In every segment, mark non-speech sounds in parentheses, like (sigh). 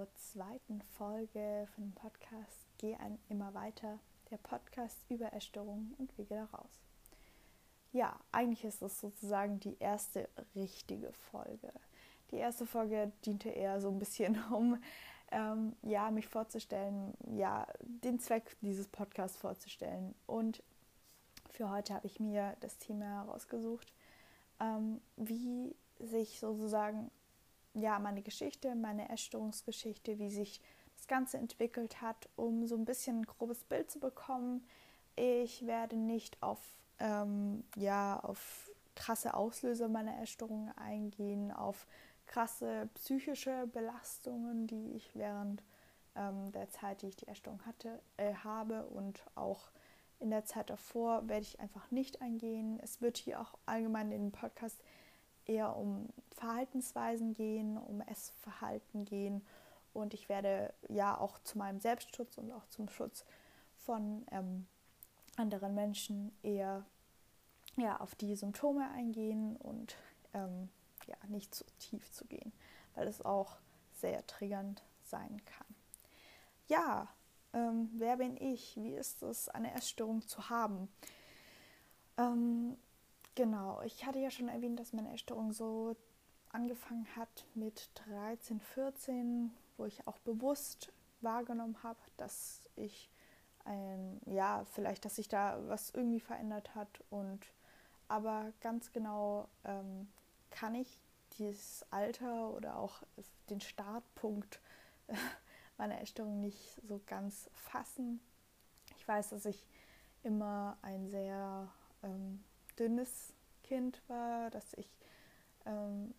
zur zweiten Folge von dem Podcast Geh ein immer weiter, der Podcast über Essstörungen und Wege daraus. Ja, eigentlich ist es sozusagen die erste richtige Folge. Die erste Folge diente eher so ein bisschen, (laughs) um ähm, ja, mich vorzustellen, ja, den Zweck dieses Podcasts vorzustellen. Und für heute habe ich mir das Thema herausgesucht, ähm, wie sich sozusagen ja, meine Geschichte, meine Essstörungsgeschichte, wie sich das Ganze entwickelt hat, um so ein bisschen ein grobes Bild zu bekommen. Ich werde nicht auf, ähm, ja, auf krasse Auslöser meiner Essstörung eingehen, auf krasse psychische Belastungen, die ich während ähm, der Zeit, die ich die Essstörung hatte, äh, habe und auch in der Zeit davor werde ich einfach nicht eingehen. Es wird hier auch allgemein in dem Podcast eher um Verhaltensweisen gehen, um Essverhalten gehen und ich werde ja auch zu meinem Selbstschutz und auch zum Schutz von ähm, anderen Menschen eher ja, auf die Symptome eingehen und ähm, ja, nicht zu tief zu gehen, weil es auch sehr triggernd sein kann. Ja, ähm, wer bin ich? Wie ist es, eine Essstörung zu haben? Ähm, Genau, ich hatte ja schon erwähnt, dass meine Essstörung so angefangen hat mit 13, 14, wo ich auch bewusst wahrgenommen habe, dass ich ein, ja, vielleicht, dass sich da was irgendwie verändert hat und aber ganz genau ähm, kann ich dieses Alter oder auch den Startpunkt (laughs) meiner Essstörung nicht so ganz fassen. Ich weiß, dass ich immer ein sehr ähm, dünnes Kind war, dass ich ähm,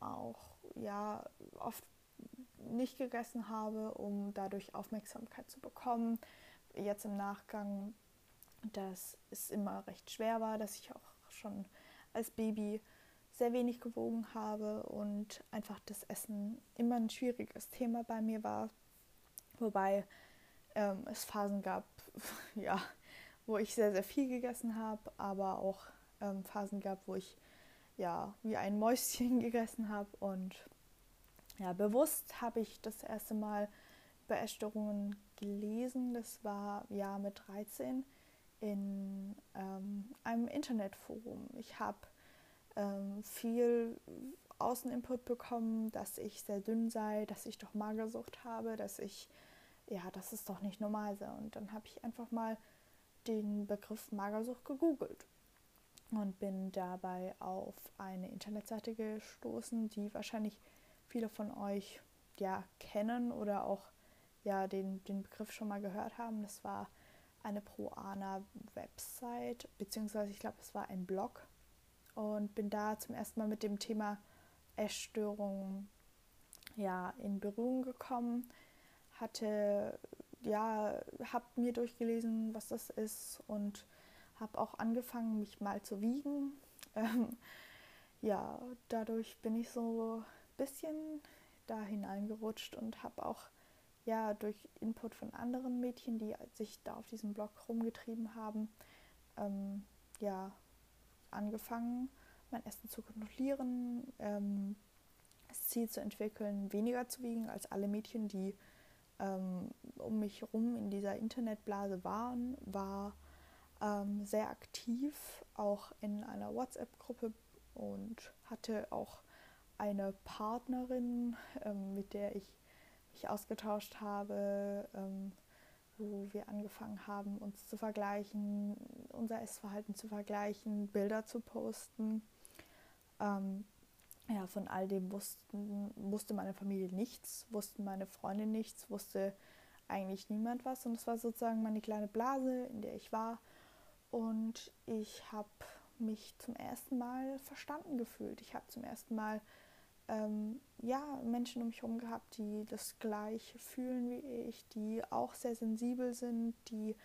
auch ja oft nicht gegessen habe, um dadurch Aufmerksamkeit zu bekommen. Jetzt im Nachgang, dass es immer recht schwer war, dass ich auch schon als Baby sehr wenig gewogen habe und einfach das Essen immer ein schwieriges Thema bei mir war. Wobei ähm, es Phasen gab, (laughs) ja, wo ich sehr, sehr viel gegessen habe, aber auch ähm, Phasen gab, wo ich ja wie ein Mäuschen (laughs) gegessen habe. Und ja, bewusst habe ich das erste Mal über Essstörungen gelesen. Das war ja mit 13 in ähm, einem Internetforum. Ich habe ähm, viel Außeninput bekommen, dass ich sehr dünn sei, dass ich doch Magersucht habe, dass ich, ja, dass es doch nicht normal sei. Und dann habe ich einfach mal den Begriff Magersucht gegoogelt und bin dabei auf eine Internetseite gestoßen, die wahrscheinlich viele von euch ja kennen oder auch ja den, den Begriff schon mal gehört haben. Das war eine Proana-Website, beziehungsweise ich glaube, es war ein Blog und bin da zum ersten Mal mit dem Thema Essstörungen ja in Berührung gekommen, hatte ja, habe mir durchgelesen, was das ist und habe auch angefangen, mich mal zu wiegen. (laughs) Ähm, ja, dadurch bin ich so ein bisschen da hineingerutscht und habe auch ja durch Input von anderen Mädchen, die sich da auf diesem Blog rumgetrieben haben, ähm, ja angefangen, mein Essen zu kontrollieren, ähm, das Ziel zu entwickeln, weniger zu wiegen als alle Mädchen, die ähm, um mich herum in dieser Internetblase waren, war ähm, sehr aktiv, auch in einer WhatsApp-Gruppe und hatte auch eine Partnerin, ähm, mit der ich mich ausgetauscht habe, ähm, wo wir angefangen haben, uns zu vergleichen, unser Essverhalten zu vergleichen, Bilder zu posten. Ja, von all dem wussten, wusste meine Familie nichts, wussten meine Freunde nichts, wusste eigentlich niemand was. Und es war sozusagen meine kleine Blase, in der ich war. Und ich habe mich zum ersten Mal verstanden gefühlt. Ich habe zum ersten Mal ähm, ja, Menschen um mich herum gehabt, die das gleiche fühlen wie ich, die auch sehr sensibel sind, die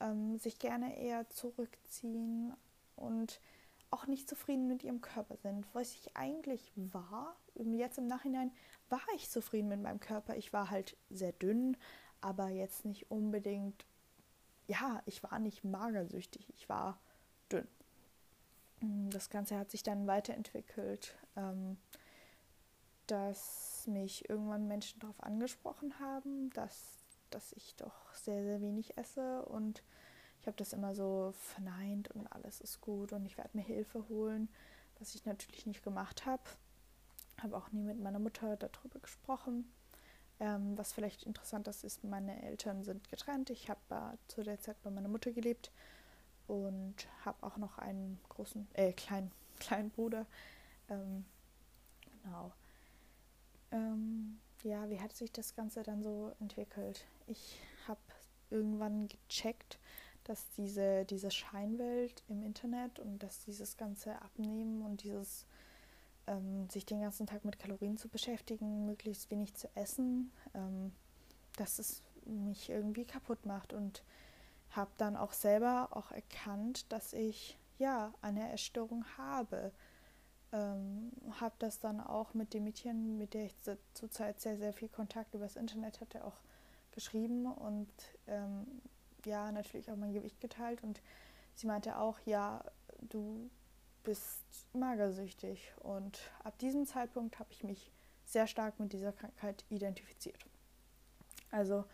ähm, sich gerne eher zurückziehen und auch nicht zufrieden mit ihrem Körper sind. Was ich eigentlich war, jetzt im Nachhinein war ich zufrieden mit meinem Körper. Ich war halt sehr dünn, aber jetzt nicht unbedingt, ja, ich war nicht magersüchtig, ich war dünn. Mm, das Ganze hat sich dann weiterentwickelt. Ähm, dass mich irgendwann Menschen darauf angesprochen haben, dass, dass ich doch sehr, sehr wenig esse und ich habe das immer so verneint und alles ist gut und ich werde mir Hilfe holen, was ich natürlich nicht gemacht habe. Habe auch nie mit meiner Mutter darüber gesprochen. Ähm, was vielleicht interessant ist, ist, meine Eltern sind getrennt. Ich habe zu der Zeit bei meiner Mutter gelebt und habe auch noch einen großen, äh, kleinen, (laughs) kleinen Bruder. Ähm, genau. Ähm, ja, wie hat sich das Ganze dann so entwickelt? Ich habe irgendwann gecheckt, dass diese, diese Scheinwelt im Internet und dass dieses ganze Abnehmen und dieses ähm, sich den ganzen Tag mit Kalorien zu beschäftigen, möglichst wenig zu essen, ähm, dass es mich irgendwie kaputt macht und habe dann auch selber auch erkannt, dass ich ja eine Essstörung habe. Ähm, habe das dann auch mit dem Mädchen, mit der ich zurzeit sehr, sehr viel Kontakt übers Internet hatte, auch geschrieben und ähm, ja, natürlich auch mein Gewicht geteilt und sie meinte auch, ja, du bist magersüchtig. Und ab diesem Zeitpunkt habe ich mich sehr stark mit dieser Krankheit identifiziert. Also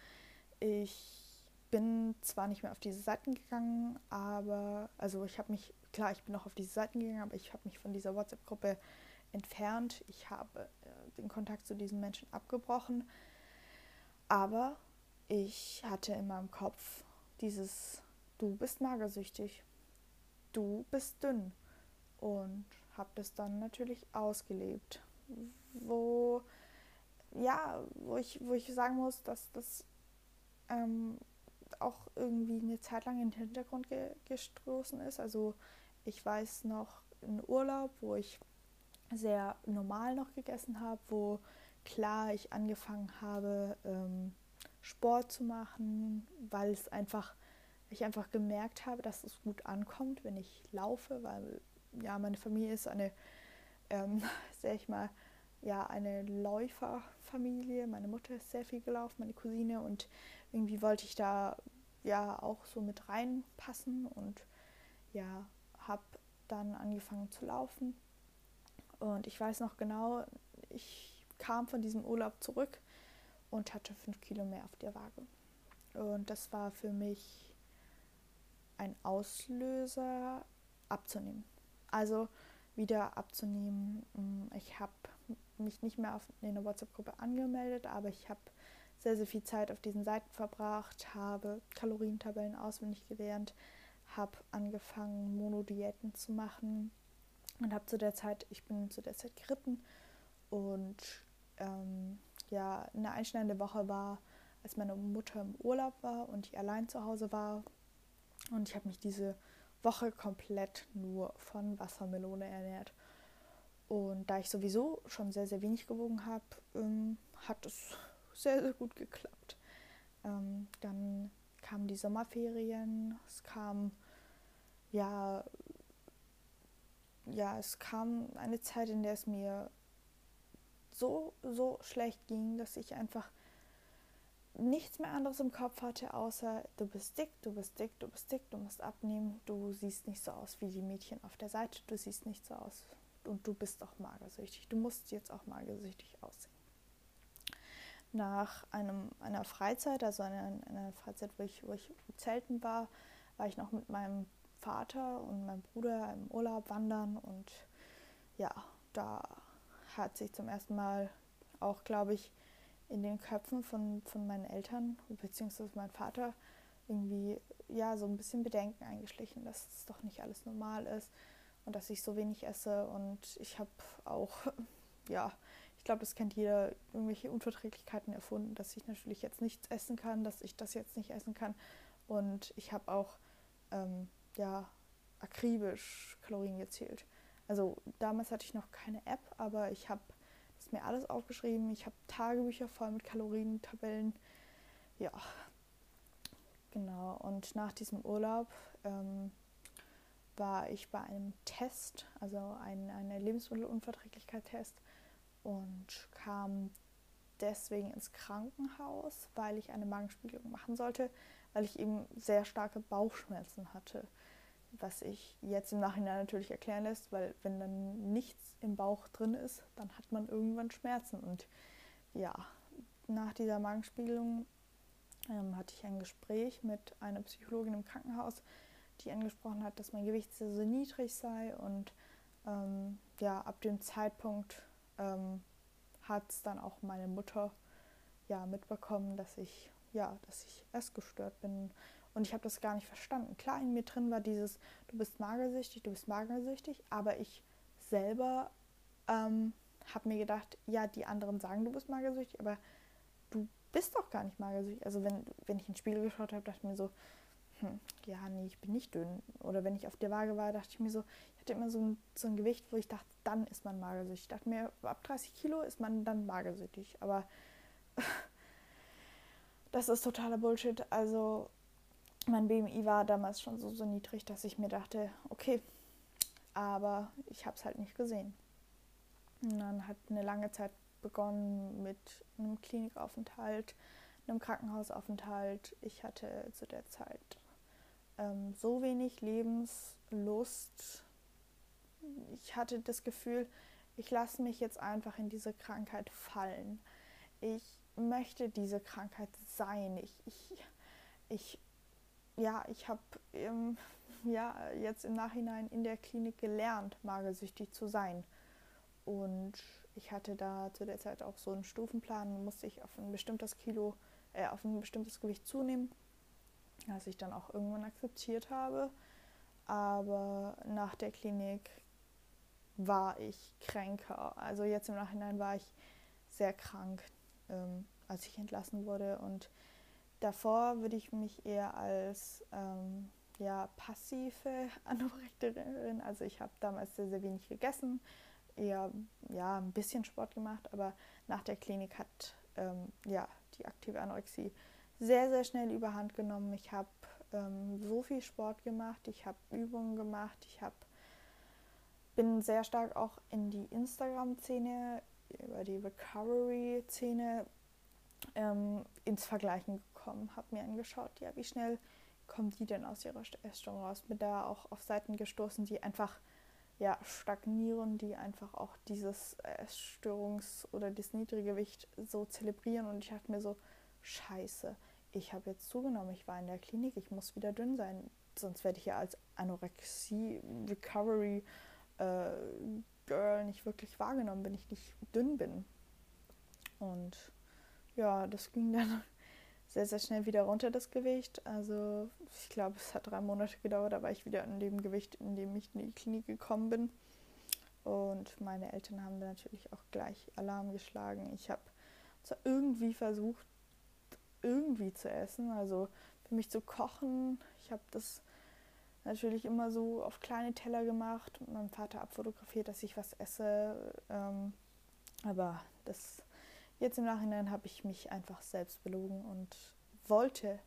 ich bin zwar nicht mehr auf diese Seiten gegangen, aber also ich habe mich, klar, ich bin noch auf diese Seiten gegangen, aber ich habe mich von dieser WhatsApp-Gruppe entfernt. Ich habe äh, den Kontakt zu diesen Menschen abgebrochen. Aber ich hatte in meinem Kopf dieses, du bist magersüchtig, du bist dünn und habe das dann natürlich ausgelebt, wo ja, wo ich, wo ich sagen muss, dass das ähm, auch irgendwie eine Zeit lang in den Hintergrund ge gestoßen ist. Also ich weiß noch einen Urlaub, wo ich sehr normal noch gegessen habe, wo klar ich angefangen habe, ähm, Sport zu machen, weil es einfach, ich einfach gemerkt habe, dass es gut ankommt, wenn ich laufe, weil ja, meine Familie ist eine, ähm, (laughs) sag ich mal, ja, eine Läuferfamilie. Meine Mutter ist sehr viel gelaufen, meine Cousine und irgendwie wollte ich da ja auch so mit reinpassen und ja, habe dann angefangen zu laufen. Und ich weiß noch genau, ich kam von diesem Urlaub zurück und hatte fünf Kilo mehr auf der Waage. Und das war für mich ein Auslöser abzunehmen. Also wieder abzunehmen. Mm, ich habe mich nicht mehr auf eine WhatsApp-Gruppe angemeldet, aber ich habe sehr, sehr viel Zeit auf diesen Seiten verbracht, habe Kalorientabellen auswendig gelernt, habe angefangen, Monodiäten zu machen und habe zu der Zeit, ich bin zu der Zeit geritten und ähm, ja, eine einschneidende Woche war, als meine Mutter im Urlaub war und ich allein zu Hause war und ich habe mich diese Woche komplett nur von Wassermelone ernährt. Und da ich sowieso schon sehr, sehr wenig gewogen habe, ähm, hat es sehr, sehr gut geklappt. Ähm, dann kamen die Sommerferien, es kam, ja, ja, es kam eine Zeit, in der es mir so, so schlecht ging, dass ich einfach nichts mehr anderes im Kopf hatte, außer du bist dick, du bist dick, du bist dick, du musst abnehmen, du siehst nicht so aus wie die Mädchen auf der Seite, du siehst nicht so aus und du bist auch magersüchtig. Du musst jetzt auch magersüchtig aussehen. Nach einem, einer Freizeit, also einer, einer Freizeit, wo ich, wo ich zelten war, war ich noch mit meinem Vater und meinem Bruder im Urlaub wandern und ja, da hat sich zum ersten Mal auch, glaube ich, in den Köpfen von, von meinen Eltern beziehungsweise meinem Vater irgendwie ja so ein bisschen Bedenken eingeschlichen, dass es doch nicht alles normal ist und dass ich so wenig esse und ich habe auch (laughs) ja ich glaube das kennt jeder irgendwelche Unverträglichkeiten erfunden, dass ich natürlich jetzt nichts essen kann, dass ich das jetzt nicht essen kann und ich habe auch ähm, ja akribisch Kalorien gezählt. Also damals hatte ich noch keine App, aber ich habe ist mir alles aufgeschrieben. Ich habe Tagebücher voll mit Kalorientabellen. Ja, genau. Und nach diesem Urlaub ähm, war ich bei einem Test, also ein, eine Lebensmittelunverträglichkeit-Test und kam deswegen ins Krankenhaus, weil ich eine Magenspiegelung machen sollte, weil ich eben sehr starke Bauchschmerzen hatte. Was ich jetzt im Nachhinein natürlich erklären lässt, weil wenn dann nichts im Bauch drin ist, dann hat man irgendwann Schmerzen. Und ja, nach dieser Magenspiegelung ähm, hatte ich ein Gespräch mit einer Psychologin im Krankenhaus, die angesprochen hat, dass mein Gewicht sehr, sehr niedrig sei und ähm, ja, ab dem Zeitpunkt ähm, hat es dann auch meine Mutter ja mitbekommen, dass ich ja, dass ich essgestört bin und ich habe das gar nicht verstanden. Klar, in mir drin war dieses, du bist magersüchtig, du bist magersüchtig, aber ich selber ähm, habe mir gedacht, ja, die anderen sagen, du bist magersüchtig, aber du bist doch gar nicht magersüchtig. Also wenn, wenn ich ins Spiegel geschaut habe, dachte ich mir so, hm, ja, nee, ich bin nicht dünn. Oder wenn ich auf der Waage war, dachte ich mir so, ich hatte immer so ein, so ein Gewicht, wo ich dachte, dann ist man magersüchtig. Ich dachte mir, ab 30 Kilo ist man dann magersüchtig. Aber (laughs) das ist totaler Bullshit. Also mein BMI war damals schon so, so niedrig, dass ich mir dachte, okay, aber ich habe es halt nicht gesehen. Und dann hat eine lange Zeit begonnen mit einem Klinikaufenthalt, einem Krankenhausaufenthalt. Ich hatte zu der Zeit ähm, so wenig Lebenslust. Ich hatte das Gefühl, ich lasse mich jetzt einfach in diese Krankheit fallen. Ich möchte diese Krankheit sein. Ich, ich, ich ja, ich habe ähm, ja, jetzt im Nachhinein in der Klinik gelernt, magersüchtig zu sein. Und ich hatte da zu der Zeit auch so einen Stufenplan, musste ich auf ein bestimmtes Kilo, äh, auf ein bestimmtes Gewicht zunehmen, was ich dann auch irgendwann akzeptiert habe. Aber nach der Klinik war ich kränker. Also jetzt im Nachhinein war ich sehr krank, ähm, als ich entlassen wurde. Und davor würde ich mich eher als ähm, ja, passive (laughs) Anorekterin, also ich habe damals sehr, sehr wenig gegessen, eher ja, ein bisschen Sport gemacht, aber nach der Klinik hat ähm, ja, die aktive Anorexie sehr, sehr schnell überhand genommen. Ich habe ähm, so viel Sport gemacht, ich habe Übungen gemacht, ich habe bin sehr stark auch in die Instagram-Szene, über die Recovery-Szene ähm, ins Vergleichen gekommen, habe mir angeschaut, ja, wie schnell kommen die denn aus ihrer Essstörung raus? Bin da auch auf Seiten gestoßen, die einfach ja, stagnieren, die einfach auch dieses Essstörungs- oder das niedrige Gewicht so zelebrieren. Und ich dachte mir so, scheiße, ich habe jetzt zugenommen, ich war in der Klinik, ich muss wieder dünn sein. Sonst werde ich ja als Anorexie-Recovery äh, Girl nicht wirklich wahrgenommen, wenn ich nicht dünn bin. Und ja, das ging dann sehr, sehr schnell wieder runter, das Gewicht. Also ich glaube, es hat drei Monate gedauert, da war ich wieder an dem Gewicht, in dem ich in die Klinik gekommen bin. Und meine Eltern haben natürlich auch gleich Alarm geschlagen. Ich habe zwar irgendwie versucht, irgendwie zu essen, also für mich zu kochen. Ich habe das natürlich immer so auf kleine Teller gemacht und meinem Vater abfotografiert, dass ich was esse. Ähm, aber das jetzt im Nachhinein habe ich mich einfach selbst belogen und wollte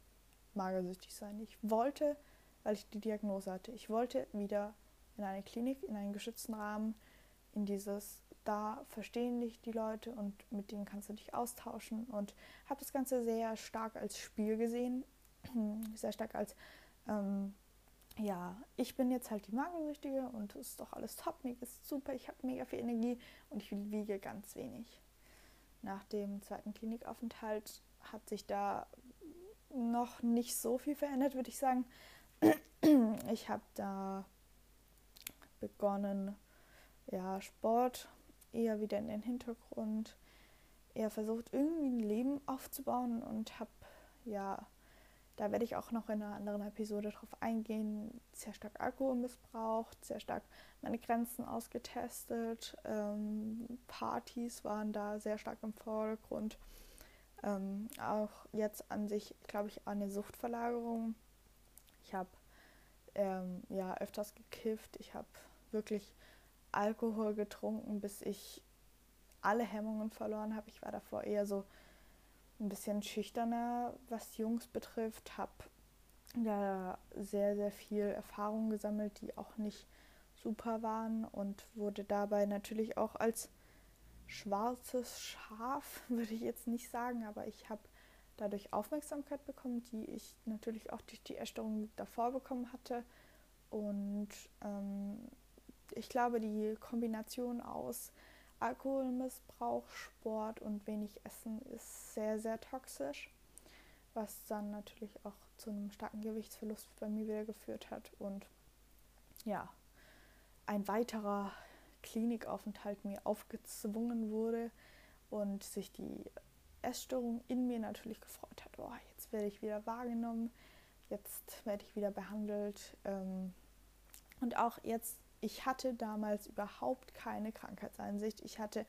magersüchtig sein. Ich wollte, weil ich die Diagnose hatte, ich wollte wieder in eine Klinik, in einen geschützten Rahmen, in dieses, da verstehen dich die Leute und mit denen kannst du dich austauschen und habe das Ganze sehr stark als Spiel gesehen, (clears throat) sehr stark als, ähm, ja, ich bin jetzt halt die Magensüchtige und es ist doch alles top, mir ist super, ich habe mega viel Energie und ich wiege ganz wenig nach dem zweiten Klinikaufenthalt hat sich da noch nicht so viel verändert, würde ich sagen. (clears throat) Ich habe da begonnen, ja, Sport eher wieder in den Hintergrund, eher versucht, irgendwie ein Leben aufzubauen und habe ja da werde ich auch noch in einer anderen Episode drauf eingehen. Sehr stark Alkohol missbraucht, sehr stark meine Grenzen ausgetestet. Ähm, Partys waren da sehr stark im Vordergrund. Ähm, auch jetzt an sich, glaube ich, eine Suchtverlagerung. Ich habe ähm, ja öfters gekifft. Ich habe wirklich Alkohol getrunken, bis ich alle Hemmungen verloren habe. Ich war davor eher so ein bisschen schüchterner, was Jungs betrifft, habe da sehr, sehr viel Erfahrung gesammelt, die auch nicht super waren und wurde dabei natürlich auch als schwarzes Schaf, (laughs) würde ich jetzt nicht sagen, aber ich habe dadurch Aufmerksamkeit bekommen, die ich natürlich auch durch die Erstörung davor bekommen hatte. Und ähm, ich glaube, die Kombination aus Alkoholmissbrauch, Sport und wenig Essen ist sehr, sehr toxisch, was dann natürlich auch zu einem starken Gewichtsverlust bei mir wieder geführt hat und ja, ein weiterer Klinikaufenthalt mir aufgezwungen wurde und sich die Essstörung in mir natürlich gefreut hat. Oh, jetzt werde ich wieder wahrgenommen, jetzt werde ich wieder behandelt. Ähm, und auch jetzt, ich hatte damals überhaupt keine Krankheitseinsicht. Ich hatte,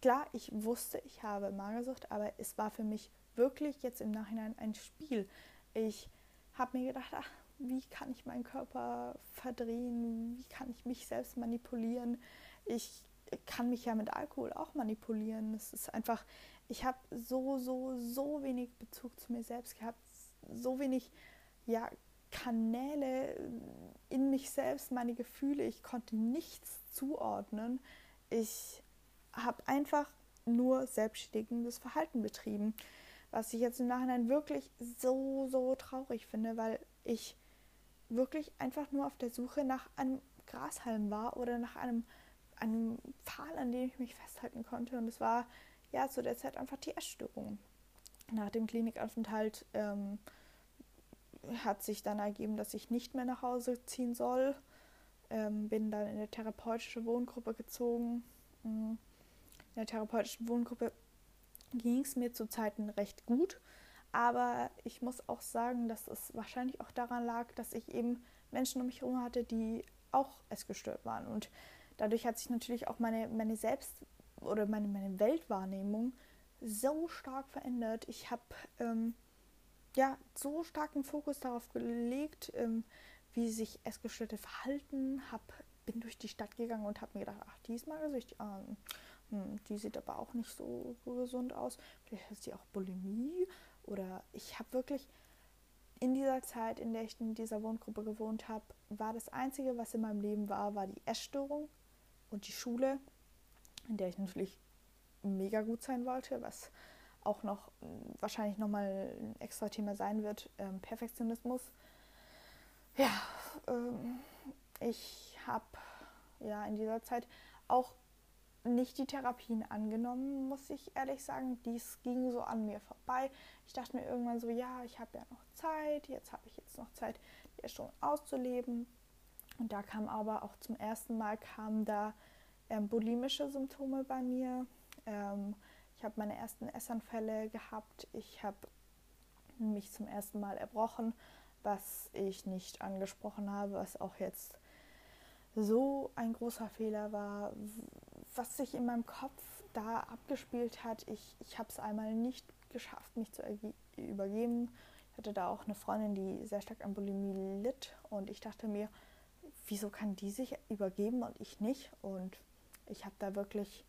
klar, ich wusste, ich habe Magersucht, aber es war für mich wirklich jetzt im Nachhinein ein Spiel. Ich habe mir gedacht, ach, wie kann ich meinen Körper verdrehen? Wie kann ich mich selbst manipulieren? Ich kann mich ja mit Alkohol auch manipulieren. Es ist einfach, ich habe so, so, so wenig Bezug zu mir selbst gehabt, so wenig ja, Kanäle in mich selbst, meine Gefühle. Ich konnte nichts zuordnen. Ich habe einfach nur selbstständiges Verhalten betrieben, was ich jetzt im Nachhinein wirklich so, so traurig finde, weil ich wirklich einfach nur auf der Suche nach einem Grashalm war oder nach einem, einem Pfahl, an dem ich mich festhalten konnte. Und es war ja zu der Zeit einfach die Essstörung. Nach dem Klinikaufenthalt ähm, hat sich dann ergeben, dass ich nicht mehr nach Hause ziehen soll. Ähm, bin dann in eine therapeutische Wohngruppe gezogen. Mm. In der therapeutischen Wohngruppe ging es mir zu Zeiten recht gut, aber ich muss auch sagen, dass es wahrscheinlich auch daran lag, dass ich eben Menschen um mich herum hatte, die auch essgestört waren. Und dadurch hat sich natürlich auch meine, meine Selbst- oder meine, meine Weltwahrnehmung so stark verändert. Ich habe ähm, ja, so starken Fokus darauf gelegt, ähm, wie sich Essgestörte verhalten, hab, bin durch die Stadt gegangen und habe mir gedacht, ach, die ist magersüchtig, ähm, hm, die sieht aber auch nicht so, so gesund aus, vielleicht hat sie auch Bulimie oder ich habe wirklich in dieser Zeit, in der ich in dieser Wohngruppe gewohnt habe, war das Einzige, was in meinem Leben war, war die Essstörung und die Schule, in der ich natürlich mega gut sein wollte, was auch noch äh, wahrscheinlich nochmal ein extra Thema sein wird, ähm, Perfektionismus. Ja, ähm, ich habe ja in dieser Zeit auch nicht die Therapien angenommen, muss ich ehrlich sagen. Dies ging so an mir vorbei. Ich dachte mir irgendwann so, ja, ich habe ja noch Zeit, jetzt habe ich jetzt noch Zeit, die Essstörung auszuleben. Und da kam aber auch zum ersten Mal kamen da ähm, bulimische Symptome bei mir. Ähm, ich habe meine ersten Essanfälle gehabt. Ich habe mich zum ersten Mal erbrochen, was ich nicht angesprochen habe, was auch jetzt so ein großer Fehler war, was sich in meinem Kopf da abgespielt hat. Ich, ich habe es einmal nicht geschafft, mich zu übergeben. Ich hatte da auch eine Freundin, die sehr stark an Bulimie litt und ich dachte mir, wieso kann die sich übergeben und ich nicht? Und ich habe da wirklich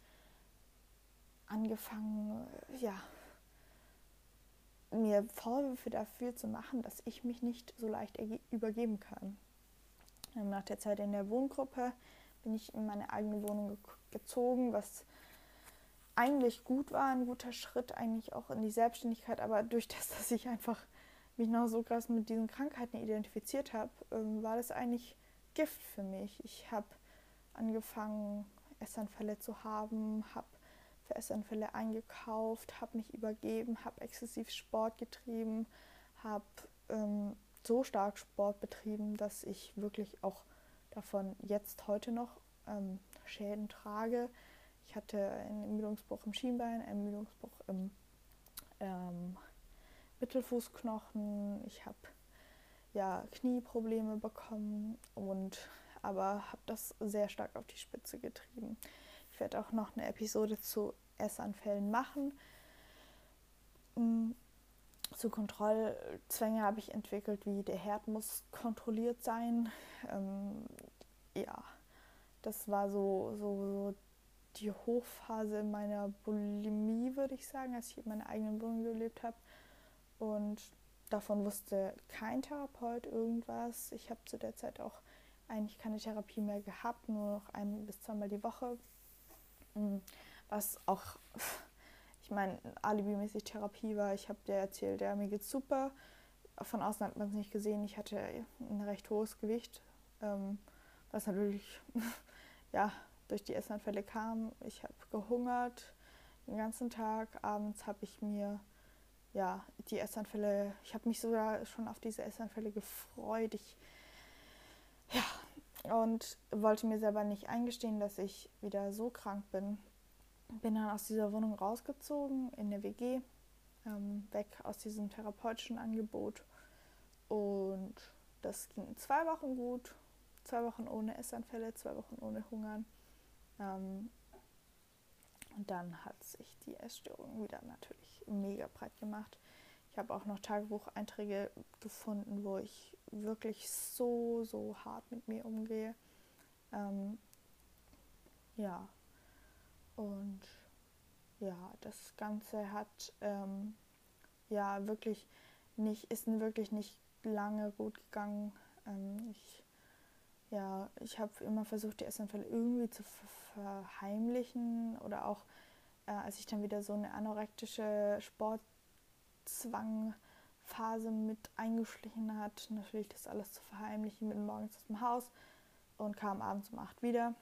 angefangen, ja, mir Vorwürfe dafür zu machen, dass ich mich nicht so leicht übergeben kann. Ähm, nach der Zeit in der Wohngruppe bin ich in meine eigene Wohnung gezogen, was eigentlich gut war, ein guter Schritt eigentlich auch in die Selbstständigkeit, aber durch das, dass ich einfach mich noch so krass mit diesen Krankheiten identifiziert habe, ähm, war das eigentlich Gift für mich. Ich habe angefangen, Essanfälle zu haben, habe Essanfälle eingekauft, habe mich übergeben, habe exzessiv Sport getrieben, habe ähm, so stark Sport betrieben, dass ich wirklich auch davon jetzt heute noch ähm, Schäden trage. Ich hatte einen Ermüdungsbruch im Schienbein, einen Ermüdungsbruch im ähm, Mittelfußknochen. Ich habe ja Knieprobleme bekommen und aber habe das sehr stark auf die Spitze getrieben werde auch noch eine Episode zu Essanfällen machen. Mm, zu Kontrollzwänge habe ich entwickelt, wie der Herd muss kontrolliert sein. Ähm, ja, das war so, so, so die Hochphase meiner Bulimie, würde ich sagen, als ich in meiner eigenen Wohnung gelebt habe. Und davon wusste kein Therapeut irgendwas. Ich habe zu der Zeit auch eigentlich keine Therapie mehr gehabt, nur noch ein bis zweimal die Woche. Mhm. Was auch, ich meine, alibimäßig Therapie war. Ich habe dir erzählt, ja, mir geht's super. Von außen hat man es nicht gesehen. Ich hatte ein recht hohes Gewicht, ähm, was natürlich (laughs) ja, durch die Essanfälle kam. Ich habe gehungert den ganzen Tag. Abends habe ich mir ja, die Essanfälle, ich habe mich sogar schon auf diese Essanfälle gefreut. Ich, ja, und wollte mir selber nicht eingestehen, dass ich wieder so krank bin. Bin dann aus dieser Wohnung rausgezogen in der WG, ähm, weg aus diesem therapeutischen Angebot. Und das ging zwei Wochen gut, zwei Wochen ohne Essanfälle, zwei Wochen ohne Hungern. Ähm, und dann hat sich die Essstörung wieder natürlich mega breit gemacht. Ich habe auch noch Tagebucheinträge gefunden, wo ich wirklich so, so hart mit mir umgehe. Ähm, ja, und ja, das Ganze hat ähm, ja wirklich nicht, ist wirklich nicht lange gut gegangen. Ähm, ich ja, ich habe immer versucht, die Essanfälle irgendwie zu verheimlichen oder auch äh, als ich dann wieder so eine anorektische Sportzwangphase mit eingeschlichen hat, natürlich das alles zu verheimlichen, mit morgens aus dem Haus und kam abends um acht wieder.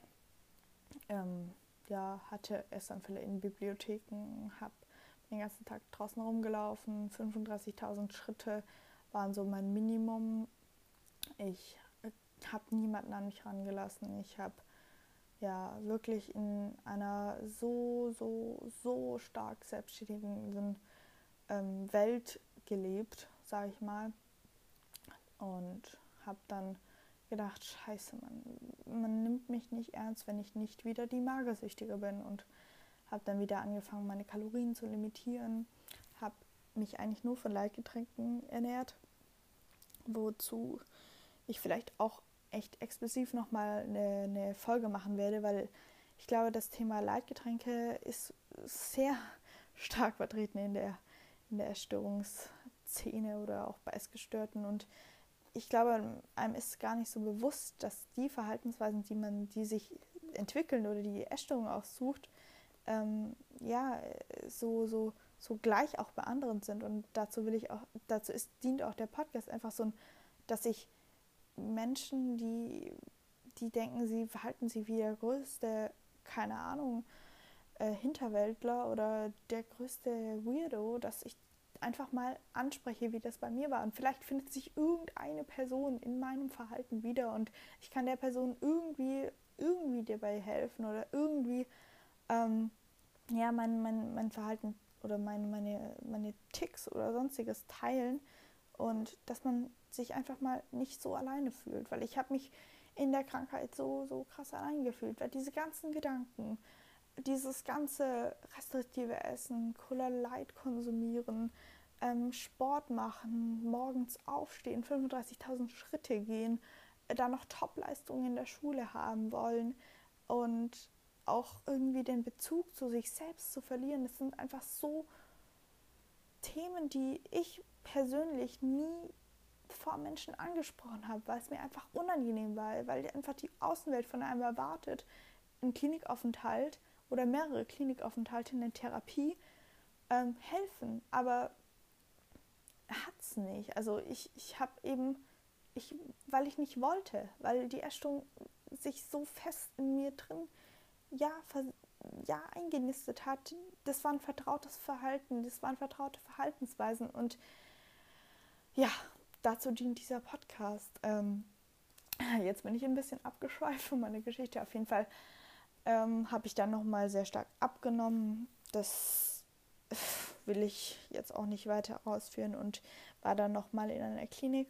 Ähm, ja, hatte Essanfälle in Bibliotheken, habe den ganzen Tag draußen rumgelaufen, 35.000 Schritte waren so mein Minimum. Ich äh, habe niemanden an mich rangelassen. Ich habe ja wirklich in einer so, so, so stark selbstständigen ähm, Welt gelebt, sage ich mal. Und habe dann gedacht, scheiße, man, man nimmt mich nicht ernst, wenn ich nicht wieder die Magersüchtige bin. Und habe dann wieder angefangen, meine Kalorien zu limitieren. Habe mich eigentlich nur von Leitgetränken ernährt, wozu ich vielleicht auch echt exklusiv nochmal eine, eine Folge machen werde, weil ich glaube, das Thema Leitgetränke ist sehr (laughs) stark vertreten in der, in der Essstörungsszene oder auch bei Essgestörten. Und ich glaube, einem ist gar nicht so bewusst, dass die Verhaltensweisen, die man, die sich entwickeln oder die Essstörung auch sucht, ähm, ja, so, so, so gleich auch bei anderen sind. Und dazu will ich auch, dazu ist, dient auch der Podcast einfach so, dass ich Menschen, die, die denken, sie verhalten sich wie der größte, keine Ahnung, äh, Hinterwäldler oder der größte Weirdo, dass ich einfach mal anspreche, wie das bei mir war. Und vielleicht findet sich irgendeine Person in meinem Verhalten wieder und ich kann der Person irgendwie, irgendwie dabei helfen oder irgendwie ähm, ja, mein, mein, mein Verhalten oder meine, meine, meine Ticks oder sonstiges teilen und dass man sich einfach mal nicht so alleine fühlt, weil ich habe mich in der Krankheit so, so krass allein gefühlt, weil diese ganzen Gedanken, dieses ganze restriktive Essen, Cola Light konsumieren, ähm, Sport machen, morgens aufstehen, 35.000 Schritte gehen, äh, dann noch Topleistungen in der Schule haben wollen und auch irgendwie den Bezug zu sich selbst zu verlieren, das sind einfach so Themen, die ich persönlich nie vor Menschen angesprochen habe, weil es mir einfach unangenehm war, weil einfach die Außenwelt von einem erwartet, ein Klinikaufenthalt oder mehrere Klinikaufenthalte in der Therapie ähm, helfen, aber hat es nicht. Also ich, ich habe eben, ich, weil ich nicht wollte, weil die Essstörung sich so fest in mir drin ja, ja, eingenistet hat. Das war ein vertrautes Verhalten, das waren vertraute Verhaltensweisen und ja, dazu dient dieser Podcast. Ähm, jetzt bin ich ein bisschen abgeschweift von meiner Geschichte. Auf jeden Fall ähm, habe ich dann nochmal sehr stark abgenommen. Das (laughs) will ich jetzt auch nicht weiter ausführen und war dann nochmal in einer Klinik,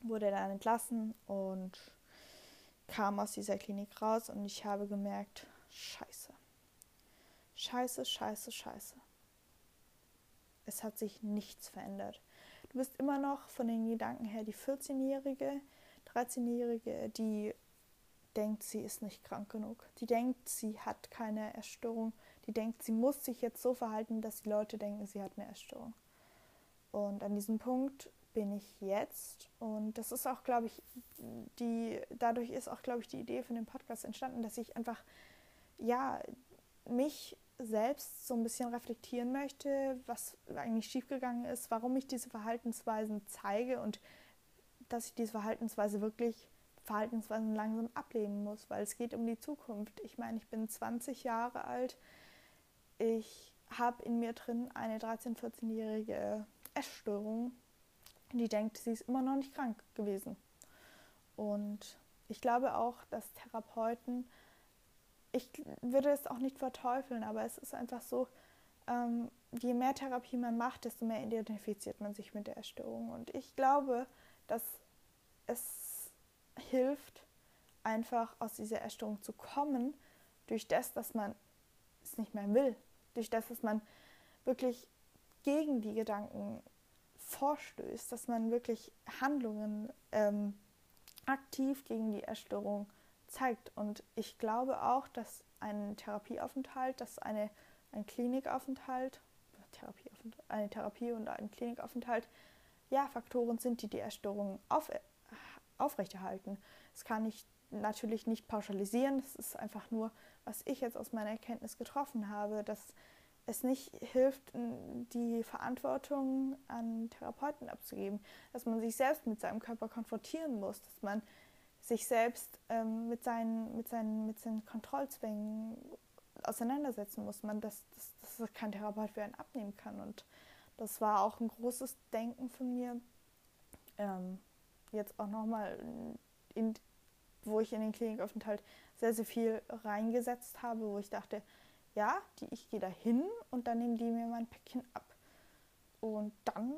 wurde dann entlassen und kam aus dieser Klinik raus und ich habe gemerkt, scheiße. Scheiße, scheiße, scheiße. Es hat sich nichts verändert. Du bist immer noch von den Gedanken her die 14-Jährige, 13-Jährige, die denkt, sie ist nicht krank genug. Die denkt, sie hat keine Essstörung. Die denkt, sie muss sich jetzt so verhalten, dass die Leute denken, sie hat eine Essstörung. Und an diesem Punkt bin ich jetzt. Und das ist auch, glaube ich, die, dadurch ist auch, glaube ich, die Idee von dem Podcast entstanden, dass ich einfach, ja, mich selbst so ein bisschen reflektieren möchte, was eigentlich schiefgegangen ist, warum ich diese Verhaltensweisen zeige und dass ich diese Verhaltensweise wirklich Verhaltensweisen langsam ablegen muss, weil es geht um die Zukunft. Ich meine, ich bin 20 Jahre alt. Ich habe in mir drin eine 13-, 14-jährige Essstörung, die denkt, sie ist immer noch nicht krank gewesen. Und ich glaube auch, dass Therapeuten, ich würde es auch nicht verteufeln, aber es ist einfach so, ähm, je mehr Therapie man macht, desto mehr identifiziert man sich mit der Essstörung. Und ich glaube, dass es hilft, einfach aus dieser Essstörung zu kommen, durch das, dass man es nicht mehr will, durch das, dass man wirklich gegen die Gedanken vorstößt, dass man wirklich Handlungen ähm, aktiv gegen die Essstörung zeigt. Und ich glaube auch, dass ein Therapieaufenthalt, dass eine, ein Klinikaufenthalt, Therapieaufenthalt, eine Therapie und ein Klinikaufenthalt, ja, Faktoren sind, die die Essstörung auf, aufrechterhalten. Das kann ich natürlich nicht pauschalisieren, das ist einfach nur, was ich jetzt aus meiner Erkenntnis getroffen habe, dass es nicht hilft, die Verantwortung an Therapeuten abzugeben, dass man sich selbst mit seinem Körper konfrontieren muss, dass man sich selbst ähm, mit, seinen, mit, seinen, mit seinen Kontrollzwängen auseinandersetzen muss, man das, das, das kein Therapeut für einen abnehmen kann. Und das war auch ein großes Denken von mir. Ähm, jetzt auch nochmal, wo ich in den Klinikaufenthalt sehr, sehr viel reingesetzt habe, wo ich dachte, ja, die, ich gehe da hin und dann nehmen die mir mein Päckchen ab. Und dann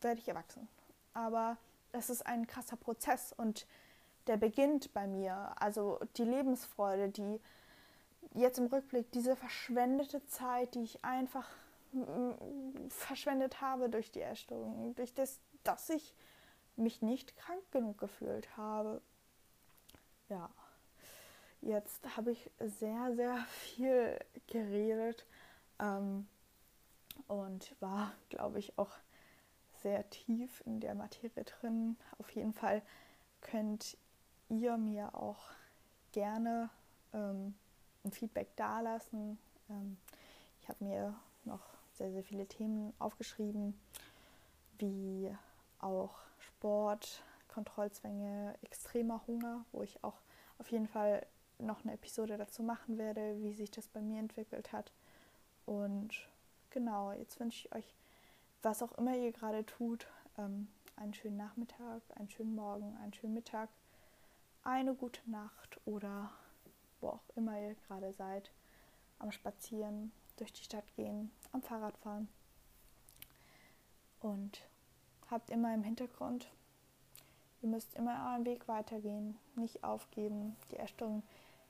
werde ich erwachsen. Aber das ist ein krasser Prozess und der beginnt bei mir. Also die Lebensfreude, die jetzt im Rückblick, diese verschwendete Zeit, die ich einfach verschwendet habe durch die Erstörung, durch das, dass ich mich nicht krank genug gefühlt habe. Ja, Jetzt habe ich sehr, sehr viel geredet ähm, und war, glaube ich, auch sehr tief in der Materie drin. Auf jeden Fall könnt ihr mir auch gerne ähm, ein Feedback dalassen. Ähm, ich habe mir noch sehr, sehr viele Themen aufgeschrieben, wie auch Sport, Kontrollzwänge, extremer Hunger, wo ich auch auf jeden Fall noch eine Episode dazu machen werde, wie sich das bei mir entwickelt hat. Und genau, jetzt wünsche ich euch, was auch immer ihr gerade tut, ähm, einen schönen Nachmittag, einen schönen Morgen, einen schönen Mittag, eine gute Nacht oder wo auch immer ihr gerade seid, am Spazieren, durch die Stadt gehen, am Fahrrad fahren. Und habt immer im Hintergrund, ihr müsst immer euren Weg weitergehen, nicht aufgeben. Die Erstörung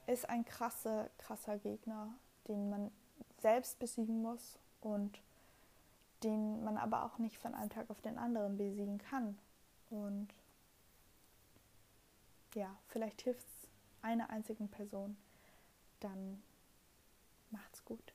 ist ein krasser, krasser Gegner, den man selbst besiegen muss und den man aber auch nicht von einem Tag auf den anderen besiegen kann. Und ja, vielleicht hilft es einer einzigen Person, dann macht's gut.